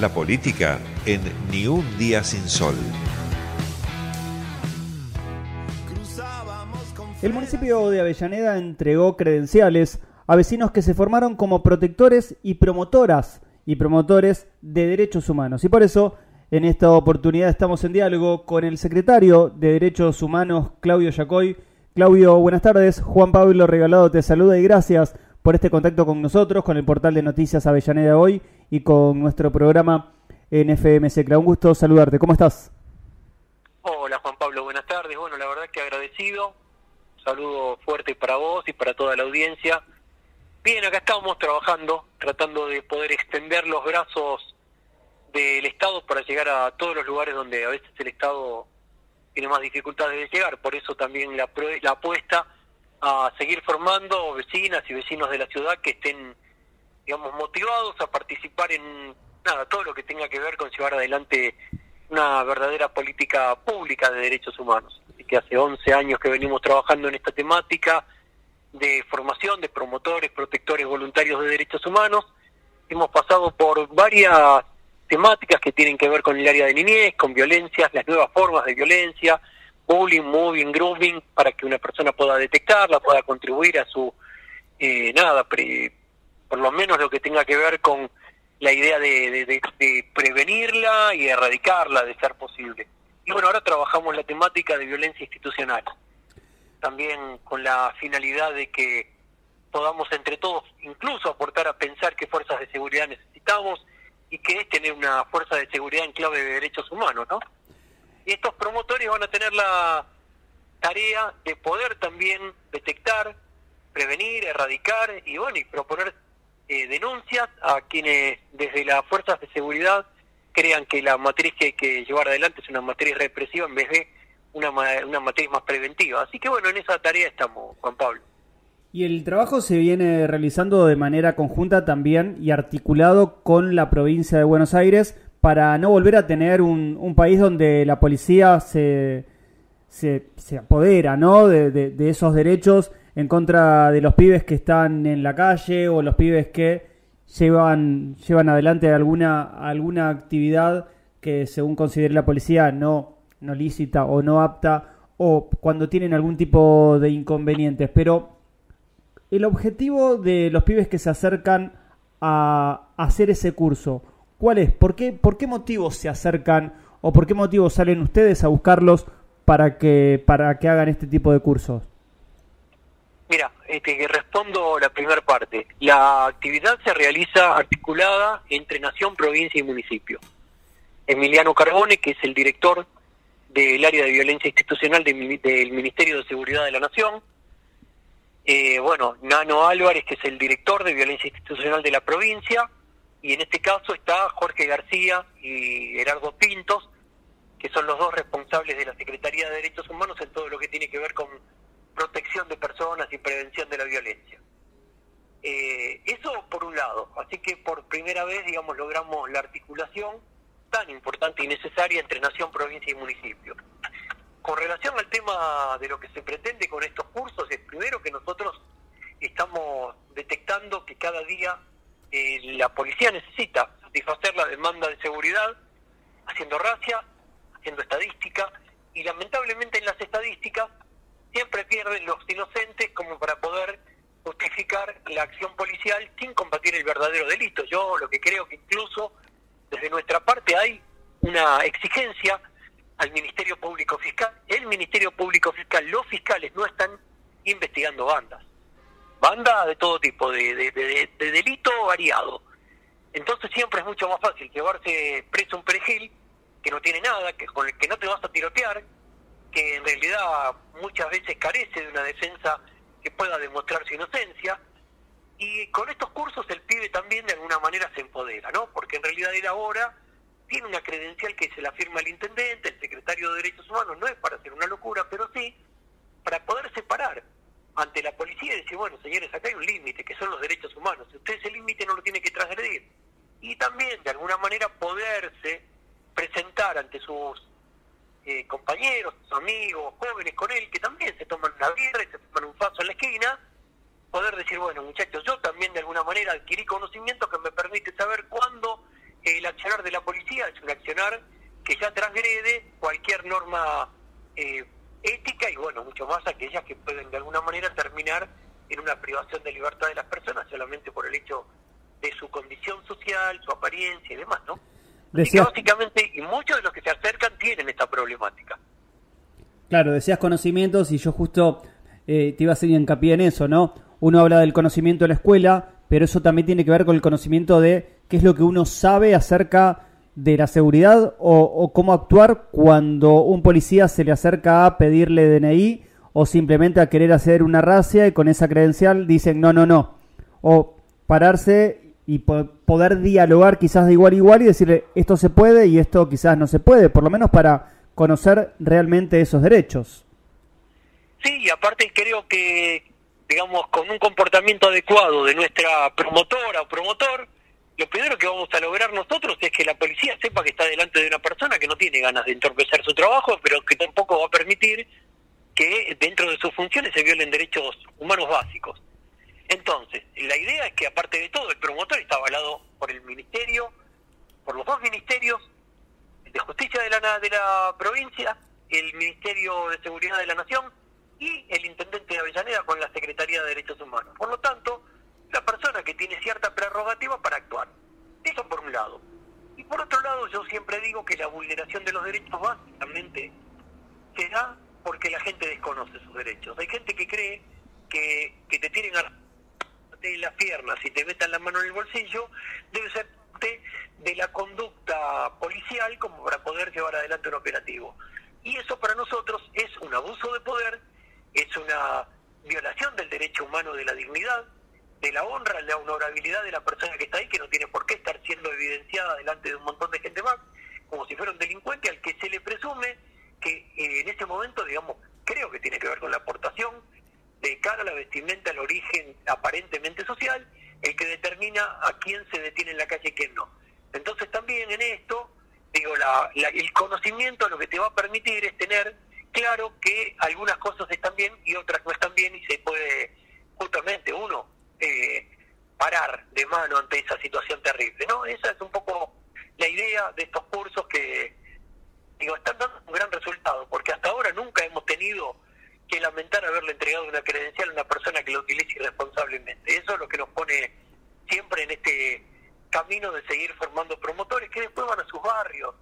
La política en Ni un día sin sol. El municipio de Avellaneda entregó credenciales a vecinos que se formaron como protectores y promotoras y promotores de derechos humanos. Y por eso, en esta oportunidad estamos en diálogo con el secretario de Derechos Humanos, Claudio Yacoy. Claudio, buenas tardes. Juan Pablo Regalado te saluda y gracias por este contacto con nosotros, con el portal de noticias Avellaneda Hoy y con nuestro programa en FM Un gusto saludarte. ¿Cómo estás? Hola Juan Pablo, buenas tardes. Bueno, la verdad que agradecido. saludo fuerte para vos y para toda la audiencia. Bien, acá estamos trabajando, tratando de poder extender los brazos del Estado para llegar a todos los lugares donde a veces el Estado tiene más dificultades de llegar. Por eso también la, la apuesta a seguir formando vecinas y vecinos de la ciudad que estén, digamos, motivados a participar en nada, todo lo que tenga que ver con llevar adelante una verdadera política pública de derechos humanos. Así que hace 11 años que venimos trabajando en esta temática de formación de promotores, protectores voluntarios de derechos humanos. Hemos pasado por varias temáticas que tienen que ver con el área de niñez, con violencias, las nuevas formas de violencia, bullying, moving, grooming, para que una persona pueda detectarla, pueda contribuir a su, eh, nada, por lo menos lo que tenga que ver con la idea de, de, prevenirla y erradicarla, de ser posible. Y bueno, ahora trabajamos la temática de violencia institucional, también con la finalidad de que podamos entre todos incluso aportar a pensar qué fuerzas de seguridad necesitamos y qué es tener una fuerza de seguridad en clave de derechos humanos, ¿no? Y estos promotores van a tener la tarea de poder también detectar, prevenir, erradicar y bueno, y proponer eh, denuncias a quienes desde las fuerzas de seguridad crean que la matriz que hay que llevar adelante es una matriz represiva en vez de una, una matriz más preventiva. Así que bueno, en esa tarea estamos, Juan Pablo. Y el trabajo se viene realizando de manera conjunta también y articulado con la provincia de Buenos Aires para no volver a tener un, un país donde la policía se, se, se apodera ¿no? De, de, esos derechos en contra de los pibes que están en la calle o los pibes que llevan, llevan adelante alguna, alguna actividad que según considere la policía no, no lícita o no apta o cuando tienen algún tipo de inconvenientes. Pero el objetivo de los pibes que se acercan a hacer ese curso, ¿Cuál es? ¿Por qué, ¿Por qué motivos se acercan o por qué motivos salen ustedes a buscarlos para que, para que hagan este tipo de cursos? Mira, este, respondo la primera parte. La actividad se realiza articulada entre nación, provincia y municipio. Emiliano Carbone, que es el director del área de violencia institucional del Ministerio de Seguridad de la Nación. Eh, bueno, Nano Álvarez, que es el director de violencia institucional de la provincia y en este caso está Jorge García y Gerardo Pintos, que son los dos responsables de la Secretaría de Derechos Humanos en todo lo que tiene que ver con personas y prevención de la violencia. Eh, eso por un lado, así que por primera vez, digamos, logramos la articulación tan importante y necesaria entre nación, provincia y municipio. Con relación al tema de lo que se pretende con estos cursos, es primero que nosotros estamos detectando que cada día eh, la policía necesita satisfacer la demanda de seguridad haciendo racia, haciendo estadística, y lamentablemente en las estadísticas siempre pierden los inocentes como para poder justificar la acción policial sin combatir el verdadero delito. Yo lo que creo que incluso desde nuestra parte hay una exigencia al Ministerio Público Fiscal. El Ministerio Público Fiscal, los fiscales no están investigando bandas banda de todo tipo, de, de, delito variado. Entonces siempre es mucho más fácil llevarse preso un perejil que no tiene nada, que con el que no te vas a tirotear, que en realidad muchas veces carece de una defensa que pueda demostrar su inocencia. Y con estos cursos el pibe también de alguna manera se empodera, ¿no? Porque en realidad él ahora tiene una credencial que se la firma el intendente, el secretario de Derechos Humanos, no es para hacer una locura, pero sí para poder separar ante la policía y decir, bueno, señores, acá hay un límite, que son los derechos humanos. Usted ese límite no lo tiene que transgredir. Y también, de alguna manera, poderse presentar ante sus eh, compañeros, amigos, jóvenes con él, que también se toman una birra y se toman un paso en la esquina, poder decir, bueno, muchachos, yo también de alguna manera adquirí conocimiento que me permite saber cuándo el accionar de accionar que ya transgrede cualquier norma eh, ética y bueno, mucho más aquellas que pueden de alguna manera terminar en una privación de libertad de las personas solamente por el hecho de su condición social, su apariencia y demás, ¿no? Básicamente, y muchos de los que se acercan tienen esta problemática. Claro, decías conocimientos y yo justo eh, te iba a hacer hincapié en eso, ¿no? Uno habla del conocimiento de la escuela, pero eso también tiene que ver con el conocimiento de qué es lo que uno sabe acerca de la seguridad o, cómo actuar cuando un policía se le acerca a pedirle DNI o simplemente a querer hacer una racia y con esa credencial dicen no, no, no. O pararse y poder dialogar quizás de igual a igual y decirle esto se puede y esto quizás no se puede, por lo menos para conocer realmente esos derechos. Sí, y aparte creo que, digamos, con un comportamiento adecuado de nuestra promotora o promotor, lo primero que vamos a lograr nosotros es que la policía sepa que está delante de una persona que no tiene ganas de entorpecer su trabajo, pero que tampoco va a permitir que dentro de sus funciones se violen derechos humanos básicos. Entonces, la idea es que aparte de todo, el promotor está avalado por el ministerio, por los dos ministerios de justicia de la, de la provincia, el Ministerio de Seguridad de la Nación y el intendente de Avellaneda con la Secretaría de Derechos Humanos. Por lo tanto, la persona que tiene cierta prerrogativa para actuar. Eso por un lado. Y por otro lado, yo siempre digo que la vulneración de los derechos básicamente se da porque la gente desconoce sus derechos. Hay gente que cree que, que te tienen a las piernas y te metan la mano en el bolsillo debe ser de la conducta policial como para poder llevar adelante un operativo. Y eso para nosotros es un abuso de poder, es una violación del derecho humano de la dignidad, de la honra, la honorabilidad de la persona que está ahí, que no tiene por qué estar siendo evidenciada delante de un montón de gente más, como si fuera un delincuente al que se le presume que eh, en este momento, digamos, creo que tiene que ver con la aportación de cara a la vestimenta, el origen aparentemente social, el que determina a quién se detiene en la calle y quién no. Entonces también en esto, digo, el conocimiento lo que te va a permitir es tener claro que algunas cosas están bien y otras no están bien y se puede justamente uno eh, parar de mano ante esa situación terrible. ¿no? Esa es un poco la idea de estos cursos que digo están dando un gran resultado, porque hasta ahora nunca hemos tenido que lamentar haberle entregado una credencial a una persona que lo utilice irresponsablemente. Eso es lo que nos pone siempre en este camino de seguir formando promotores que después van a sus barrios,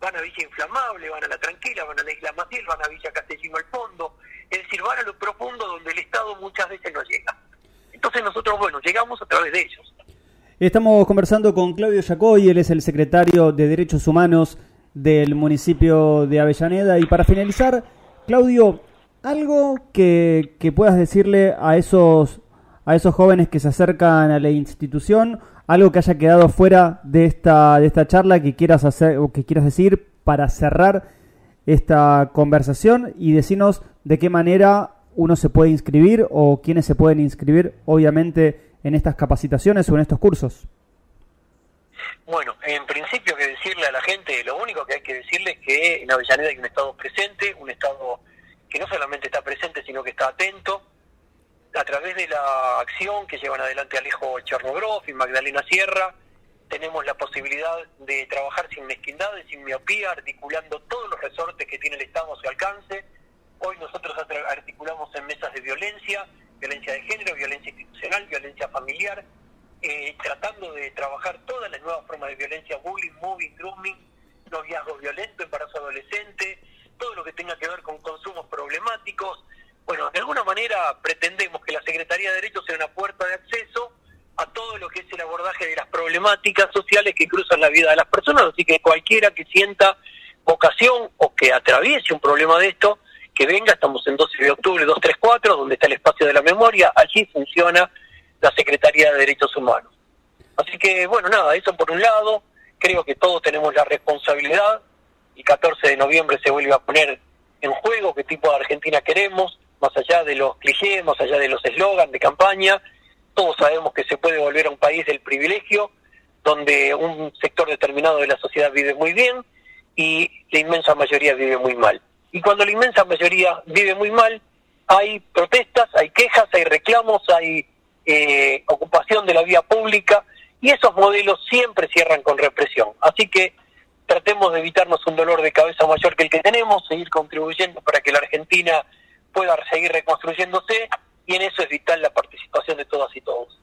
van a Villa Inflamable, van a La Tranquila, van a la Isla Maciel, van a Villa Castellino al fondo, es decir, van a lo profundo donde el Estado muchas veces no llega. Entonces nosotros, bueno, llegamos a través de ellos. Estamos conversando con Claudio Yacoy, él es el secretario de Derechos Humanos del municipio de Avellaneda. Y para finalizar, Claudio, algo que, que puedas decirle a esos, a esos jóvenes que se acercan a la institución, algo que haya quedado fuera de esta, de esta charla que quieras hacer o que quieras decir para cerrar esta conversación y decirnos de qué manera uno se puede inscribir o quiénes se pueden inscribir, obviamente, en estas capacitaciones o en estos cursos? Bueno, en principio que decirle a la gente, lo único que hay que decirle es que en Avellaneda hay un Estado presente, un Estado que no solamente está presente, sino que está atento. A través de la acción que llevan adelante Alejo Chernogrov y Magdalena Sierra, tenemos la posibilidad de trabajar sin mezquindades, sin miopía, articulando todos los resortes que tiene el Estado a su alcance, Hoy nosotros articulamos en mesas de violencia, violencia de género, violencia institucional, violencia familiar, eh, tratando de trabajar todas las nuevas formas de violencia, bullying, moving, grooming, noviazgo violento, embarazo adolescente, todo lo que tenga que ver con consumos problemáticos. Bueno, de alguna manera pretendemos que la Secretaría de Derechos sea una puerta de acceso a todo lo que es el abordaje de las problemáticas sociales que cruzan la vida de las personas, así que cualquiera que sienta vocación o que atraviese un problema de esto, que venga, estamos en 12 de octubre 234, donde está el espacio de la memoria, allí funciona la Secretaría de Derechos Humanos. Así que, bueno, nada, eso por un lado, creo que todos tenemos la responsabilidad, y 14 de noviembre se vuelve a poner en juego qué tipo de Argentina queremos, más allá de los clichés, más allá de los eslogans de campaña, todos sabemos que se puede volver a un país del privilegio, donde un sector determinado de la sociedad vive muy bien y la inmensa mayoría vive muy mal y cuando la inmensa mayoría vive muy mal, hay protestas, hay quejas, hay reclamos, hay eh, ocupación de la vía pública y esos modelos siempre cierran con represión. Así que tratemos de evitarnos un dolor de cabeza mayor que el que tenemos, seguir contribuyendo para que la Argentina pueda seguir reconstruyéndose y en eso es vital la participación de todas y todos.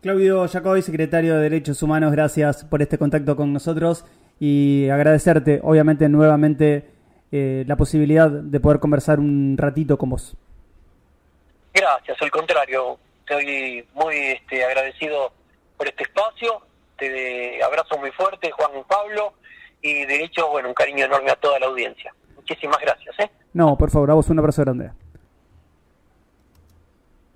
Claudio Jacobi, secretario de Derechos Humanos, gracias por este contacto con nosotros y agradecerte, obviamente, nuevamente eh, la posibilidad de poder conversar un ratito con vos. Gracias, al contrario, estoy muy este, agradecido por este espacio, te abrazo muy fuerte, Juan Pablo, y de hecho, bueno, un cariño enorme a toda la audiencia. Muchísimas gracias. ¿eh? No, por favor, a vos un abrazo grande.